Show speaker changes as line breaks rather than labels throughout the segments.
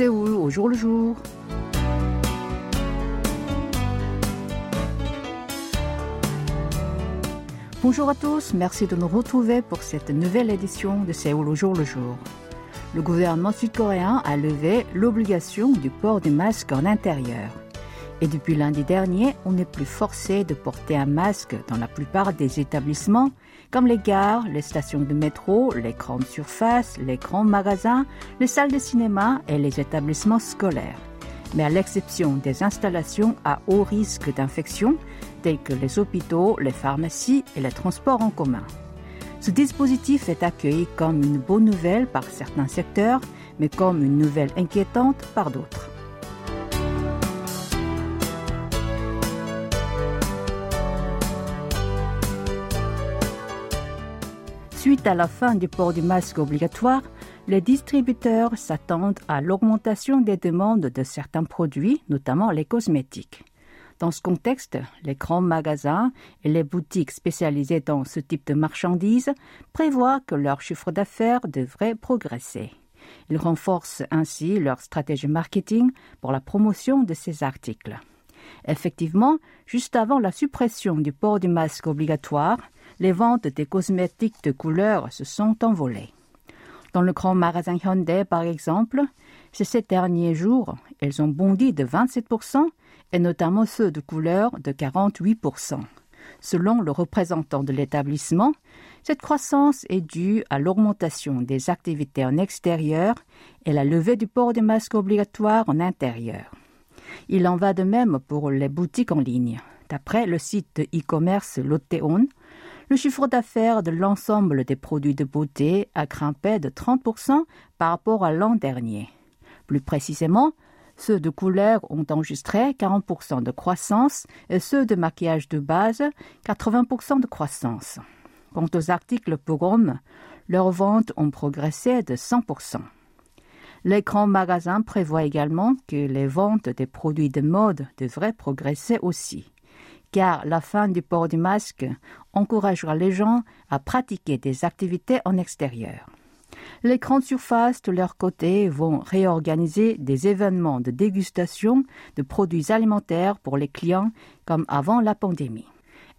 Séoul au jour le jour. Bonjour à tous, merci de nous retrouver pour cette nouvelle édition de Séoul au jour le jour. Le gouvernement sud-coréen a levé l'obligation du port du masque en intérieur. Et depuis lundi dernier, on n'est plus forcé de porter un masque dans la plupart des établissements, comme les gares, les stations de métro, les grandes surfaces, les grands magasins, les salles de cinéma et les établissements scolaires. Mais à l'exception des installations à haut risque d'infection, telles que les hôpitaux, les pharmacies et les transports en commun. Ce dispositif est accueilli comme une bonne nouvelle par certains secteurs, mais comme une nouvelle inquiétante par d'autres. Suite à la fin du port du masque obligatoire, les distributeurs s'attendent à l'augmentation des demandes de certains produits, notamment les cosmétiques. Dans ce contexte, les grands magasins et les boutiques spécialisées dans ce type de marchandises prévoient que leur chiffre d'affaires devrait progresser. Ils renforcent ainsi leur stratégie marketing pour la promotion de ces articles. Effectivement, juste avant la suppression du port du masque obligatoire, les ventes des cosmétiques de couleur se sont envolées. Dans le grand magasin Hyundai, par exemple, ces derniers jours, elles ont bondi de 27% et notamment ceux de couleur de 48%. Selon le représentant de l'établissement, cette croissance est due à l'augmentation des activités en extérieur et la levée du port des masques obligatoires en intérieur. Il en va de même pour les boutiques en ligne. D'après le site e-commerce Lotteon, le chiffre d'affaires de l'ensemble des produits de beauté a grimpé de 30% par rapport à l'an dernier. Plus précisément, ceux de couleur ont enregistré 40% de croissance et ceux de maquillage de base 80% de croissance. Quant aux articles pour hommes, leurs ventes ont progressé de 100%. Les grands magasins prévoient également que les ventes des produits de mode devraient progresser aussi car la fin du port du masque encouragera les gens à pratiquer des activités en extérieur. Les grandes surfaces, de leur côté, vont réorganiser des événements de dégustation de produits alimentaires pour les clients comme avant la pandémie.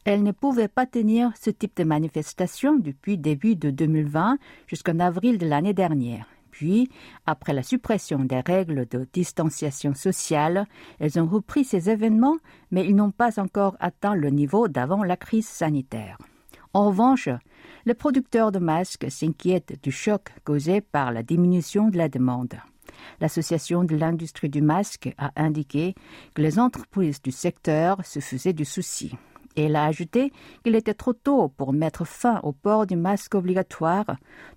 Elles ne pouvaient pas tenir ce type de manifestation depuis début de 2020 jusqu'en avril de l'année dernière. Puis, après la suppression des règles de distanciation sociale, elles ont repris ces événements, mais ils n'ont pas encore atteint le niveau d'avant la crise sanitaire. En revanche, les producteurs de masques s'inquiètent du choc causé par la diminution de la demande. L'Association de l'industrie du masque a indiqué que les entreprises du secteur se faisaient du souci. Elle a ajouté qu'il était trop tôt pour mettre fin au port du masque obligatoire,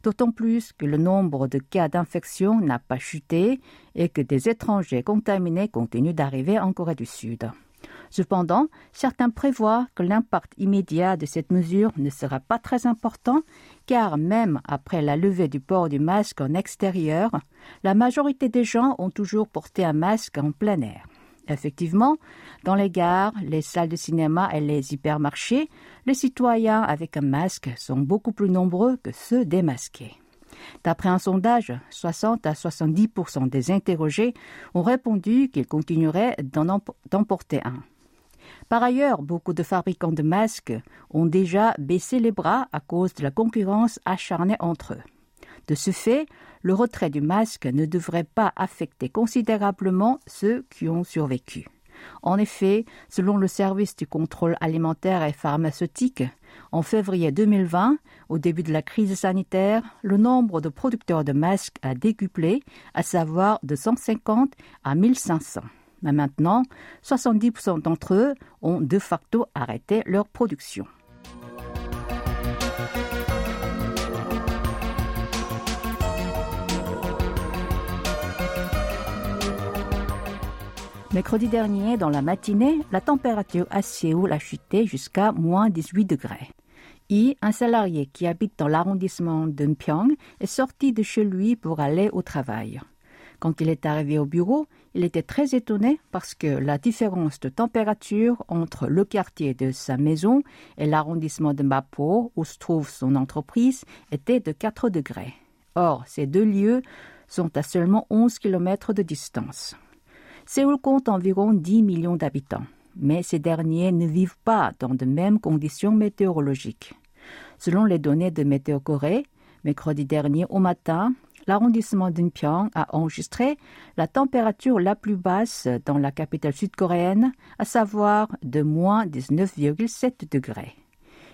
d'autant plus que le nombre de cas d'infection n'a pas chuté et que des étrangers contaminés continuent d'arriver en Corée du Sud. Cependant, certains prévoient que l'impact immédiat de cette mesure ne sera pas très important, car même après la levée du port du masque en extérieur, la majorité des gens ont toujours porté un masque en plein air. Effectivement, dans les gares, les salles de cinéma et les hypermarchés, les citoyens avec un masque sont beaucoup plus nombreux que ceux démasqués. D'après un sondage, 60 à 70% des interrogés ont répondu qu'ils continueraient d'en porter un. Par ailleurs, beaucoup de fabricants de masques ont déjà baissé les bras à cause de la concurrence acharnée entre eux. De ce fait, le retrait du masque ne devrait pas affecter considérablement ceux qui ont survécu. En effet, selon le service du contrôle alimentaire et pharmaceutique, en février 2020, au début de la crise sanitaire, le nombre de producteurs de masques a décuplé, à savoir de 150 à 1500. Mais maintenant, 70% d'entre eux ont de facto arrêté leur production. Mercredi dernier, dans la matinée, la température à Séoul a chuté jusqu'à moins 18 degrés. Et un salarié qui habite dans l'arrondissement d'Unpyeong est sorti de chez lui pour aller au travail. Quand il est arrivé au bureau, il était très étonné parce que la différence de température entre le quartier de sa maison et l'arrondissement de Mapo, où se trouve son entreprise, était de 4 degrés. Or, ces deux lieux sont à seulement 11 km de distance. Séoul compte environ 10 millions d'habitants, mais ces derniers ne vivent pas dans de mêmes conditions météorologiques. Selon les données de Météo Corée, mercredi dernier au matin, l'arrondissement d'Inpyeong a enregistré la température la plus basse dans la capitale sud-coréenne, à savoir de moins 19,7 degrés.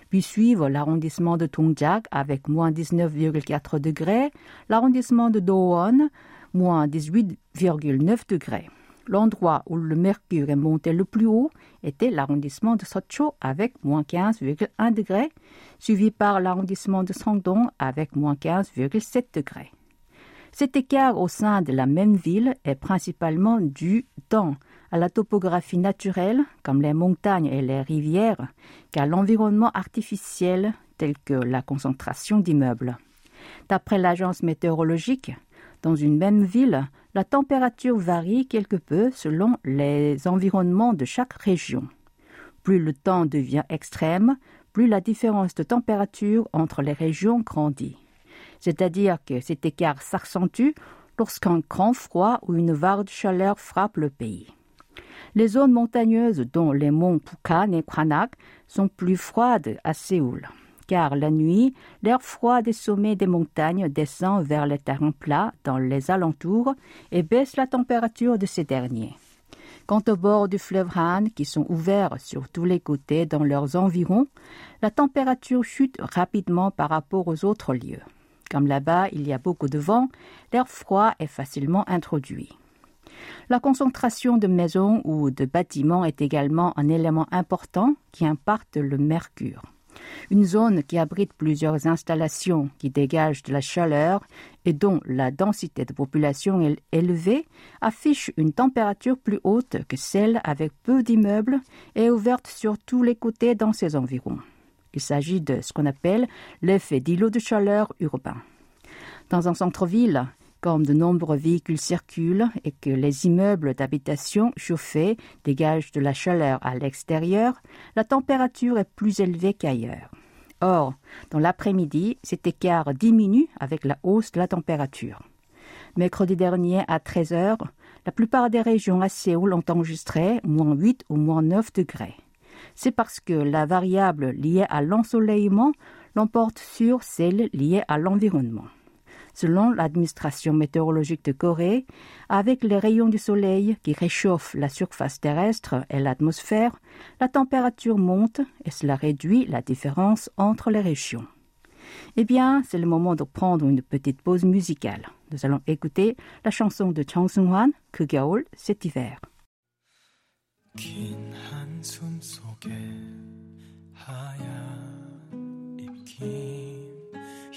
Puis suivent l'arrondissement de Dongjak avec moins 19,4 degrés, l'arrondissement de Dowon, moins 18,9 degrés. L'endroit où le mercure est monté le plus haut était l'arrondissement de Socho avec moins 15,1 degrés, suivi par l'arrondissement de Sangdong avec moins 15,7 degrés. Cet écart au sein de la même ville est principalement dû tant à la topographie naturelle, comme les montagnes et les rivières, qu'à l'environnement artificiel tel que la concentration d'immeubles. D'après l'agence météorologique, dans une même ville, la température varie quelque peu selon les environnements de chaque région. Plus le temps devient extrême, plus la différence de température entre les régions grandit c'est-à-dire que cet écart s'accentue lorsqu'un grand froid ou une vague chaleur frappe le pays. Les zones montagneuses, dont les monts Pukan et Kwanak, sont plus froides à Séoul, car la nuit, l'air froid des sommets des montagnes descend vers les terrains plats dans les alentours et baisse la température de ces derniers. Quant aux bords du fleuve Han, qui sont ouverts sur tous les côtés dans leurs environs, la température chute rapidement par rapport aux autres lieux. Comme là-bas, il y a beaucoup de vent, l'air froid est facilement introduit. La concentration de maisons ou de bâtiments est également un élément important qui impacte le mercure. Une zone qui abrite plusieurs installations qui dégagent de la chaleur et dont la densité de population est élevée affiche une température plus haute que celle avec peu d'immeubles et ouverte sur tous les côtés dans ses environs. Il s'agit de ce qu'on appelle l'effet d'îlot de chaleur urbain. Dans un centre-ville, comme de nombreux véhicules circulent et que les immeubles d'habitation chauffés dégagent de la chaleur à l'extérieur, la température est plus élevée qu'ailleurs. Or, dans l'après-midi, cet écart diminue avec la hausse de la température. Mercredi dernier, à 13 heures, la plupart des régions à Séoul ont enregistré moins 8 ou moins 9 degrés c'est parce que la variable liée à l'ensoleillement l'emporte sur celle liée à l'environnement. Selon l'administration météorologique de Corée, avec les rayons du soleil qui réchauffent la surface terrestre et l'atmosphère, la température monte et cela réduit la différence entre les régions. Eh bien, c'est le moment de prendre une petite pause musicale. Nous allons écouter la chanson de Chang Sung-hwan, Que cet hiver.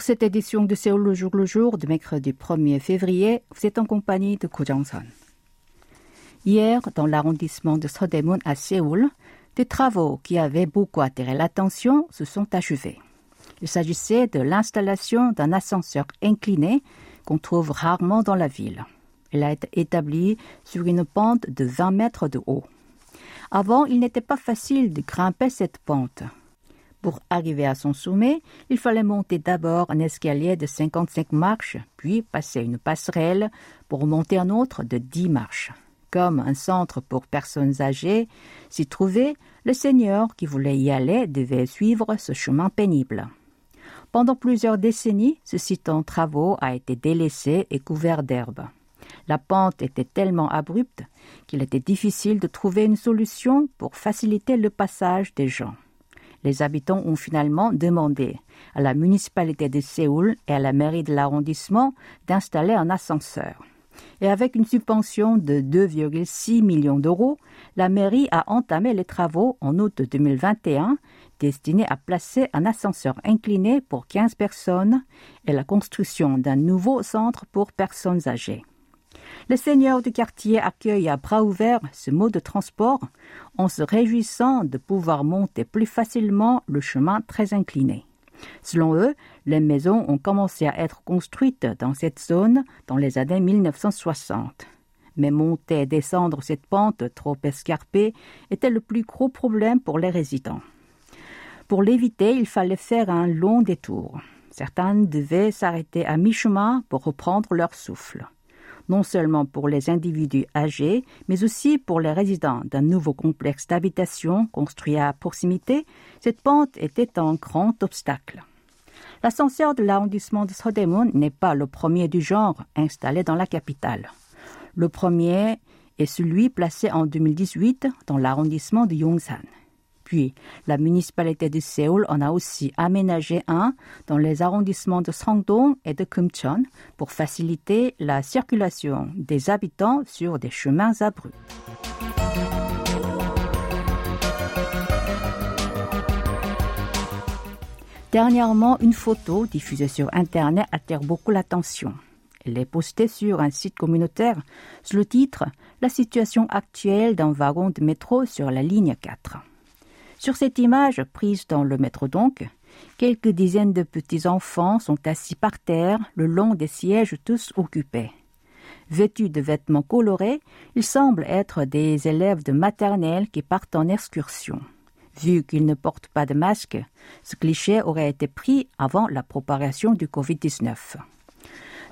Pour cette édition de Séoul le jour le jour de mercredi 1er février, vous êtes en compagnie de Ko Jong-son. Hier, dans l'arrondissement de Sodaemun à Séoul, des travaux qui avaient beaucoup attiré l'attention se sont achevés. Il s'agissait de l'installation d'un ascenseur incliné qu'on trouve rarement dans la ville. Il a été établi sur une pente de 20 mètres de haut. Avant, il n'était pas facile de grimper cette pente. Pour arriver à son sommet, il fallait monter d'abord un escalier de 55 marches, puis passer une passerelle pour monter un autre de 10 marches. Comme un centre pour personnes âgées s'y trouvait, le seigneur qui voulait y aller devait suivre ce chemin pénible. Pendant plusieurs décennies, ce site en travaux a été délaissé et couvert d'herbe. La pente était tellement abrupte qu'il était difficile de trouver une solution pour faciliter le passage des gens les habitants ont finalement demandé à la municipalité de Séoul et à la mairie de l'arrondissement d'installer un ascenseur. Et avec une subvention de 2,6 millions d'euros, la mairie a entamé les travaux en août 2021 destinés à placer un ascenseur incliné pour 15 personnes et la construction d'un nouveau centre pour personnes âgées. Les seigneurs du quartier accueillent à bras ouverts ce mode de transport en se réjouissant de pouvoir monter plus facilement le chemin très incliné. Selon eux, les maisons ont commencé à être construites dans cette zone dans les années 1960. Mais monter et descendre cette pente trop escarpée était le plus gros problème pour les résidents. Pour l'éviter, il fallait faire un long détour. Certains devaient s'arrêter à mi-chemin pour reprendre leur souffle. Non seulement pour les individus âgés, mais aussi pour les résidents d'un nouveau complexe d'habitation construit à proximité, cette pente était un grand obstacle. L'ascenseur de l'arrondissement de Sodemon n'est pas le premier du genre installé dans la capitale. Le premier est celui placé en 2018 dans l'arrondissement de Yongsan. Puis, la municipalité de Séoul en a aussi aménagé un dans les arrondissements de Sangdong et de Kumcheon pour faciliter la circulation des habitants sur des chemins abrupts. Dernièrement, une photo diffusée sur Internet attire beaucoup l'attention. Elle est postée sur un site communautaire sous le titre La situation actuelle d'un wagon de métro sur la ligne 4. Sur cette image, prise dans le métro donc, quelques dizaines de petits enfants sont assis par terre le long des sièges tous occupés. Vêtus de vêtements colorés, ils semblent être des élèves de maternelle qui partent en excursion. Vu qu'ils ne portent pas de masque, ce cliché aurait été pris avant la propagation du Covid-19.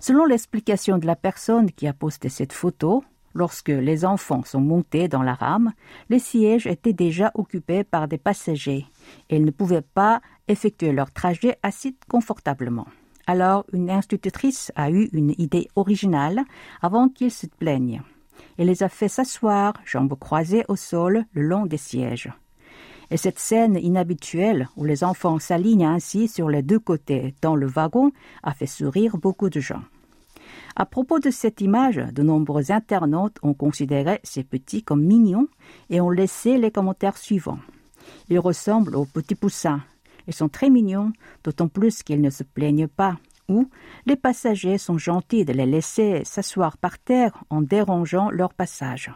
Selon l'explication de la personne qui a posté cette photo, lorsque les enfants sont montés dans la rame, les sièges étaient déjà occupés par des passagers ils ne pouvaient pas effectuer leur trajet assis confortablement. Alors une institutrice a eu une idée originale avant qu'ils se plaignent. Elle les a fait s'asseoir, jambes croisées au sol, le long des sièges. Et cette scène inhabituelle où les enfants s'alignent ainsi sur les deux côtés dans le wagon a fait sourire beaucoup de gens. À propos de cette image, de nombreux internautes ont considéré ces petits comme mignons et ont laissé les commentaires suivants. Ils ressemblent aux petits poussins. Ils sont très mignons, d'autant plus qu'ils ne se plaignent pas. Ou les passagers sont gentils de les laisser s'asseoir par terre en dérangeant leur passage.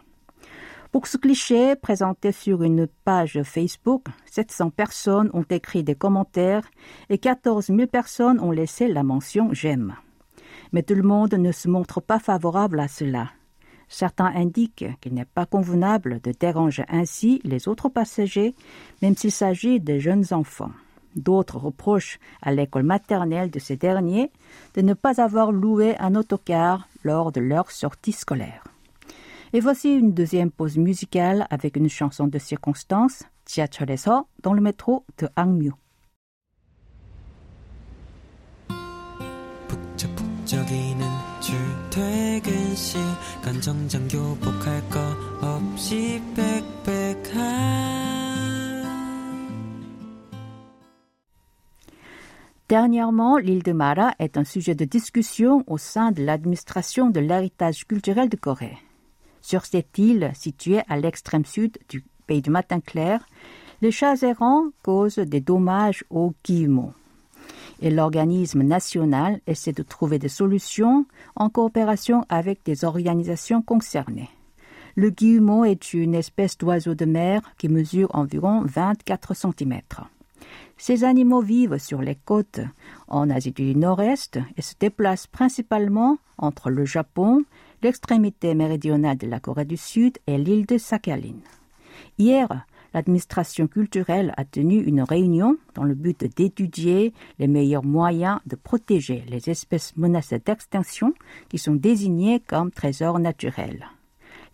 Pour ce cliché présenté sur une page Facebook, 700 personnes ont écrit des commentaires et 14 000 personnes ont laissé la mention j'aime. Mais tout le monde ne se montre pas favorable à cela. Certains indiquent qu'il n'est pas convenable de déranger ainsi les autres passagers, même s'il s'agit de jeunes enfants. D'autres reprochent à l'école maternelle de ces derniers de ne pas avoir loué un autocar lors de leur sortie scolaire. Et voici une deuxième pause musicale avec une chanson de circonstance, Tiacholesa, dans le métro de Hangmyo. 북적북적이는 출퇴근 시간 정장 교복할 거 없이 빽빽한 Dernièrement, l'île de Mara est un sujet de discussion au sein de l'administration de l'héritage culturel de Corée. Sur cette île, située à l'extrême sud du pays du matin clair, les chats errants causent des dommages aux guillemots. Et l'organisme national essaie de trouver des solutions en coopération avec des organisations concernées. Le guillemot est une espèce d'oiseau de mer qui mesure environ 24 cm. Ces animaux vivent sur les côtes en Asie du Nord-Est et se déplacent principalement entre le Japon, l'extrémité méridionale de la Corée du Sud et l'île de Sakhalin. Hier, l'administration culturelle a tenu une réunion dans le but d'étudier les meilleurs moyens de protéger les espèces menacées d'extinction qui sont désignées comme trésors naturels.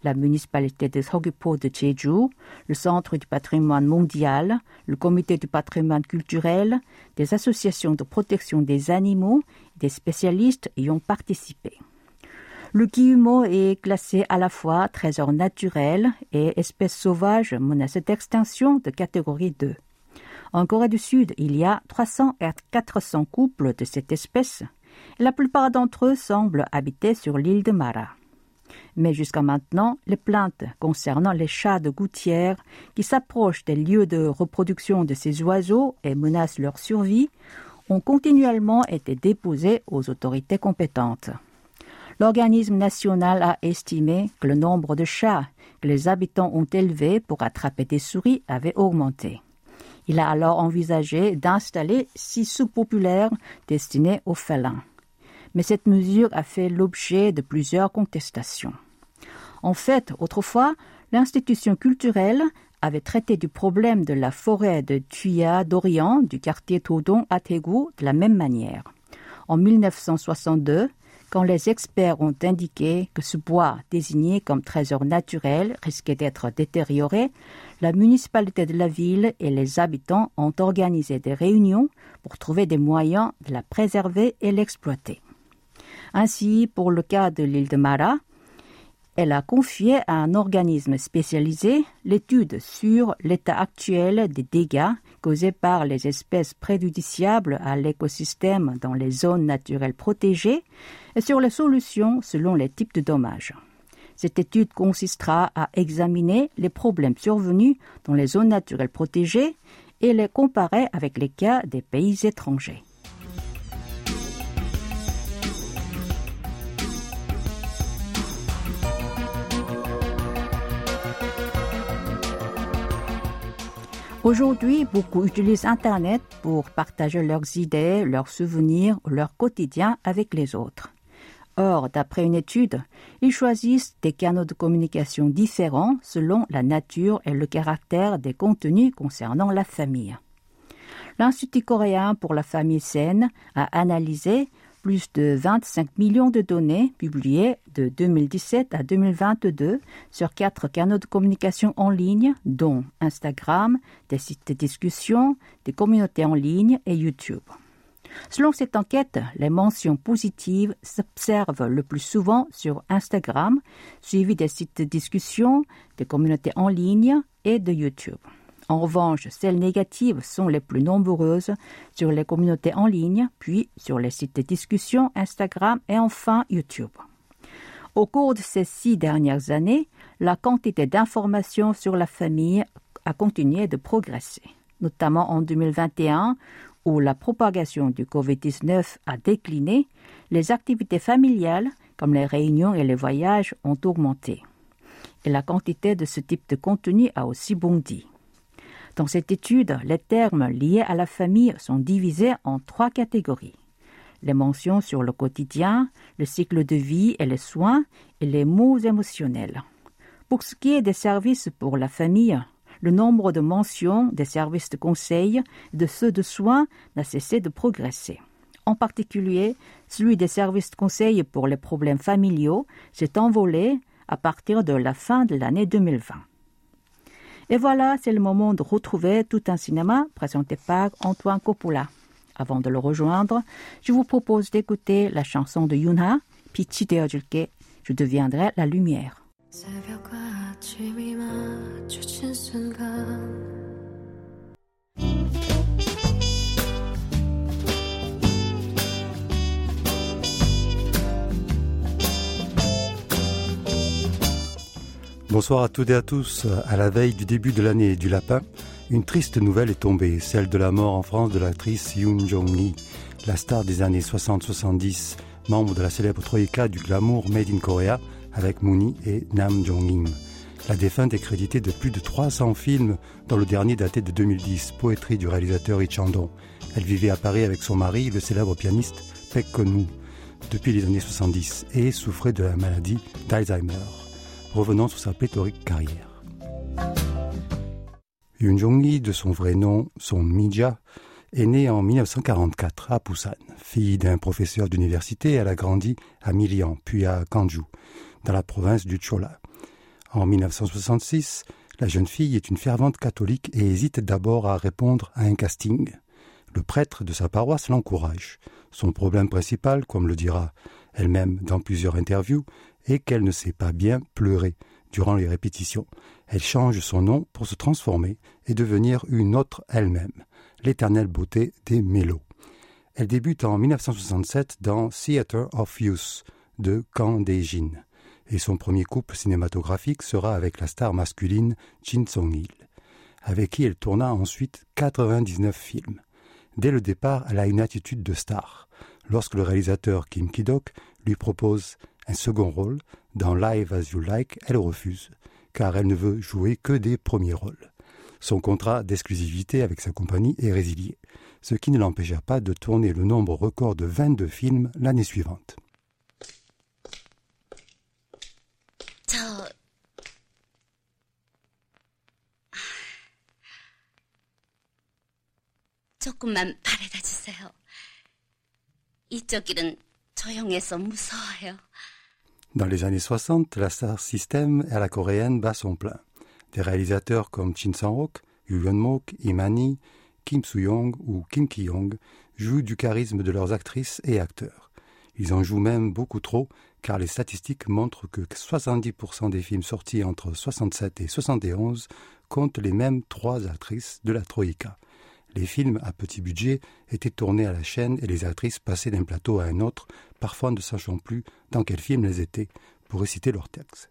La municipalité de Seogwipo de Jeju, le Centre du patrimoine mondial, le Comité du patrimoine culturel, des associations de protection des animaux, des spécialistes y ont participé. Le guillemot est classé à la fois trésor naturel et espèce sauvage menacée d'extinction de catégorie 2. En Corée du Sud, il y a 300 à 400 couples de cette espèce. La plupart d'entre eux semblent habiter sur l'île de Mara. Mais jusqu'à maintenant, les plaintes concernant les chats de gouttière qui s'approchent des lieux de reproduction de ces oiseaux et menacent leur survie ont continuellement été déposées aux autorités compétentes. L'organisme national a estimé que le nombre de chats que les habitants ont élevés pour attraper des souris avait augmenté. Il a alors envisagé d'installer six sous-populaires destinés aux félins. Mais cette mesure a fait l'objet de plusieurs contestations. En fait, autrefois, l'institution culturelle avait traité du problème de la forêt de Tuya d'Orient du quartier Todon à Tégou de la même manière. En 1962, quand les experts ont indiqué que ce bois désigné comme trésor naturel risquait d'être détérioré, la municipalité de la ville et les habitants ont organisé des réunions pour trouver des moyens de la préserver et l'exploiter. Ainsi, pour le cas de l'île de Mara, elle a confié à un organisme spécialisé l'étude sur l'état actuel des dégâts causés par les espèces préjudiciables à l'écosystème dans les zones naturelles protégées et sur les solutions selon les types de dommages. Cette étude consistera à examiner les problèmes survenus dans les zones naturelles protégées et les comparer avec les cas des pays étrangers. Aujourd'hui, beaucoup utilisent Internet pour partager leurs idées, leurs souvenirs, leur quotidien avec les autres. Or, d'après une étude, ils choisissent des canaux de communication différents selon la nature et le caractère des contenus concernant la famille. L'Institut coréen pour la famille saine a analysé plus de 25 millions de données publiées de 2017 à 2022 sur quatre canaux de communication en ligne, dont Instagram, des sites de discussion, des communautés en ligne et YouTube. Selon cette enquête, les mentions positives s'observent le plus souvent sur Instagram, suivies des sites de discussion, des communautés en ligne et de YouTube. En revanche, celles négatives sont les plus nombreuses sur les communautés en ligne, puis sur les sites de discussion, Instagram et enfin YouTube. Au cours de ces six dernières années, la quantité d'informations sur la famille a continué de progresser, notamment en 2021 où la propagation du Covid-19 a décliné, les activités familiales, comme les réunions et les voyages, ont augmenté. Et la quantité de ce type de contenu a aussi bondi. Dans cette étude, les termes liés à la famille sont divisés en trois catégories. Les mentions sur le quotidien, le cycle de vie et les soins, et les mots émotionnels. Pour ce qui est des services pour la famille, le nombre de mentions des services de conseil et de ceux de soins n'a cessé de progresser. En particulier, celui des services de conseil pour les problèmes familiaux s'est envolé à partir de la fin de l'année 2020. Et voilà, c'est le moment de retrouver tout un cinéma présenté par Antoine Coppola. Avant de le rejoindre, je vous propose d'écouter la chanson de Yuna, Pichi deojulke, je deviendrai la lumière.
Bonsoir à toutes et à tous. À la veille du début de l'année du lapin, une triste nouvelle est tombée, celle de la mort en France de l'actrice Yoon Jong-lee, la star des années 60-70, membre de la célèbre troïka du glamour Made in Korea avec Mooney et Nam Jong-im. La défunte est créditée de plus de 300 films, dont le dernier daté de 2010, poétrie du réalisateur Chandon. Elle vivait à Paris avec son mari, le célèbre pianiste Pek Kon depuis les années 70 et souffrait de la maladie d'Alzheimer revenant sur sa pléthorique carrière. Yoon jong de son vrai nom, son Mija, est née en 1944 à Busan. Fille d'un professeur d'université, elle a grandi à Milian, puis à Kanju, dans la province du Chola. En 1966, la jeune fille est une fervente catholique et hésite d'abord à répondre à un casting. Le prêtre de sa paroisse l'encourage. Son problème principal, comme le dira elle-même dans plusieurs interviews, et qu'elle ne sait pas bien pleurer durant les répétitions. Elle change son nom pour se transformer et devenir une autre elle-même, l'éternelle beauté des mélos. Elle débute en 1967 dans Theatre of Youth de Kang Dae-jin et son premier couple cinématographique sera avec la star masculine Jin Song-il, avec qui elle tourna ensuite 99 films. Dès le départ, elle a une attitude de star. Lorsque le réalisateur Kim Ki-dok lui propose un second rôle dans Live as You Like, elle refuse, car elle ne veut jouer que des premiers rôles. Son contrat d'exclusivité avec sa compagnie est résilié, ce qui ne l'empêcha pas de tourner le nombre record de 22 films l'année suivante. Dans les années 60, la Star System à la coréenne bat son plein. Des réalisateurs comme Shin Sang-ok, Yoo Yeon-mok, Imani, Kim Soo-young ou Kim Ki-young jouent du charisme de leurs actrices et acteurs. Ils en jouent même beaucoup trop, car les statistiques montrent que 70% des films sortis entre 67 et 71 comptent les mêmes trois actrices de la Troïka. Les films à petit budget étaient tournés à la chaîne et les actrices passaient d'un plateau à un autre, parfois ne sachant plus dans quel film elles étaient, pour réciter leurs textes.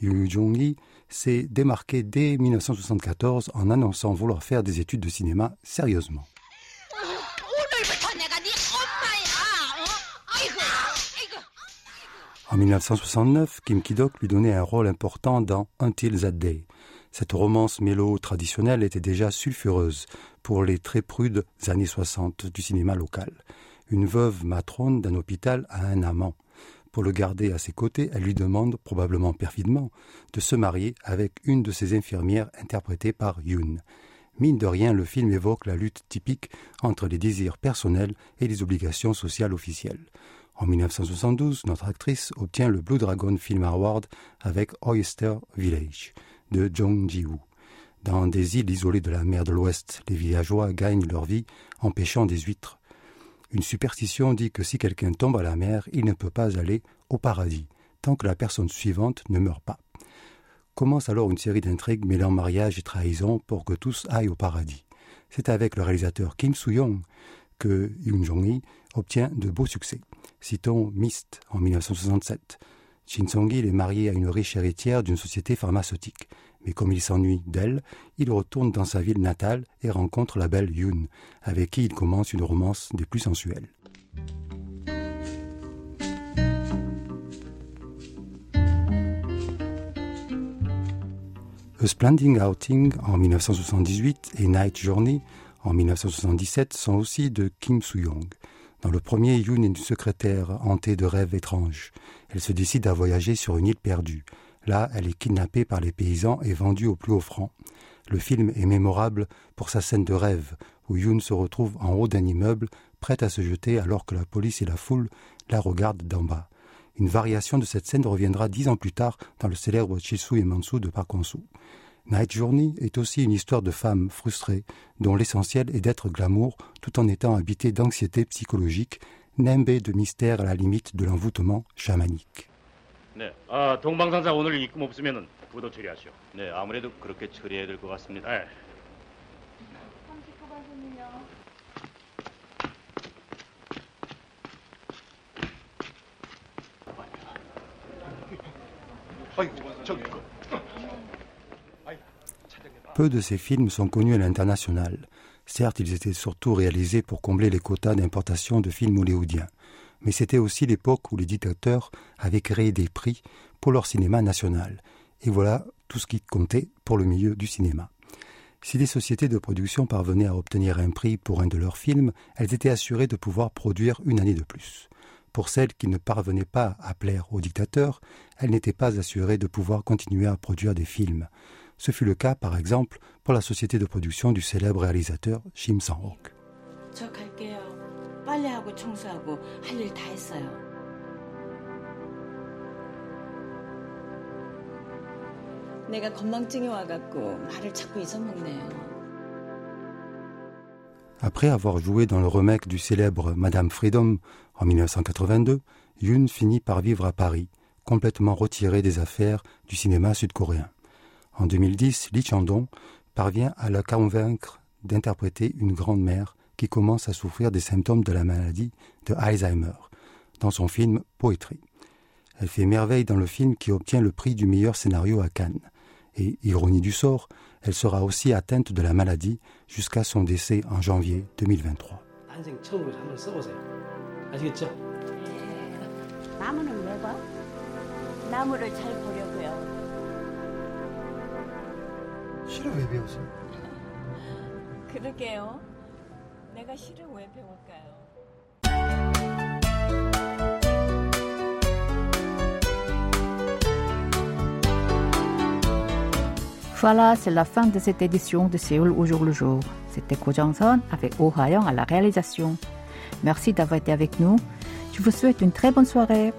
Yu Jong-hee s'est démarqué dès 1974 en annonçant vouloir faire des études de cinéma sérieusement. En 1969, Kim Ki-dok lui donnait un rôle important dans Until That Day. Cette romance mélo traditionnelle était déjà sulfureuse pour les très prudes années 60 du cinéma local. Une veuve matrone d'un hôpital a un amant. Pour le garder à ses côtés, elle lui demande, probablement perfidement, de se marier avec une de ses infirmières interprétée par Yoon. Mine de rien, le film évoque la lutte typique entre les désirs personnels et les obligations sociales officielles. En 1972, notre actrice obtient le Blue Dragon Film Award avec Oyster Village de Ji-woo. Dans des îles isolées de la mer de l'Ouest, les villageois gagnent leur vie en pêchant des huîtres. Une superstition dit que si quelqu'un tombe à la mer, il ne peut pas aller au paradis, tant que la personne suivante ne meurt pas. Commence alors une série d'intrigues mêlant mariage et trahison pour que tous aillent au paradis. C'est avec le réalisateur Kim Soo-young que Yoon Jong-hee obtient de beaux succès. Citons Mist en 1967. Shin Song-il est marié à une riche héritière d'une société pharmaceutique. Mais comme il s'ennuie d'elle, il retourne dans sa ville natale et rencontre la belle Yoon, avec qui il commence une romance des plus sensuelles. A Splendid Outing en 1978 et Night Journey en 1977 sont aussi de Kim Soo-young. Dans le premier, Yoon est une secrétaire hantée de rêves étranges. Elle se décide à voyager sur une île perdue. Là, elle est kidnappée par les paysans et vendue au plus haut franc. Le film est mémorable pour sa scène de rêve, où Yoon se retrouve en haut d'un immeuble, prête à se jeter alors que la police et la foule la regardent d'en bas. Une variation de cette scène reviendra dix ans plus tard dans le célèbre Chisu et Mansu de Park. Night Journey est aussi une histoire de femme frustrée, dont l'essentiel est d'être glamour tout en étant habitée d'anxiété psychologique, nimbée de mystère à la limite de l'envoûtement chamanique.
네, 아 동방상사 오늘 입금 없으면은 부도 처리하시오. 네, 아무래도 그렇게 처리해야 될 것 같습니다. 네.
39번 손님요.
Peu de ces films sont connus à l'international. Certes, ils étaient surtout réalisés pour combler les quotas d'importation de films hollywoodiens mais c'était aussi l'époque où les dictateurs avaient créé des prix pour leur cinéma national. Et voilà tout ce qui comptait pour le milieu du cinéma. Si les sociétés de production parvenaient à obtenir un prix pour un de leurs films, elles étaient assurées de pouvoir produire une année de plus. Pour celles qui ne parvenaient pas à plaire aux dictateurs, elles n'étaient pas assurées de pouvoir continuer à produire des films. Ce fut le cas, par exemple, pour la société de production du célèbre réalisateur Shim Sang-wook. Après avoir joué dans le remake du célèbre Madame Freedom en 1982, Yoon finit par vivre à Paris, complètement retiré des affaires du cinéma sud-coréen. En 2010, Lee Chandong parvient à la convaincre d'interpréter une grande-mère qui commence à souffrir des symptômes de la maladie de Alzheimer dans son film Poetry. Elle fait merveille dans le film qui obtient le prix du meilleur scénario à Cannes. Et, ironie du sort, elle sera aussi atteinte de la maladie jusqu'à son décès en janvier 2023.
Voilà, c'est la fin de cette édition de Séoul au jour le jour. C'était Ko Jong-son avec Oh Ha-young à la réalisation. Merci d'avoir été avec nous. Je vous souhaite une très bonne soirée.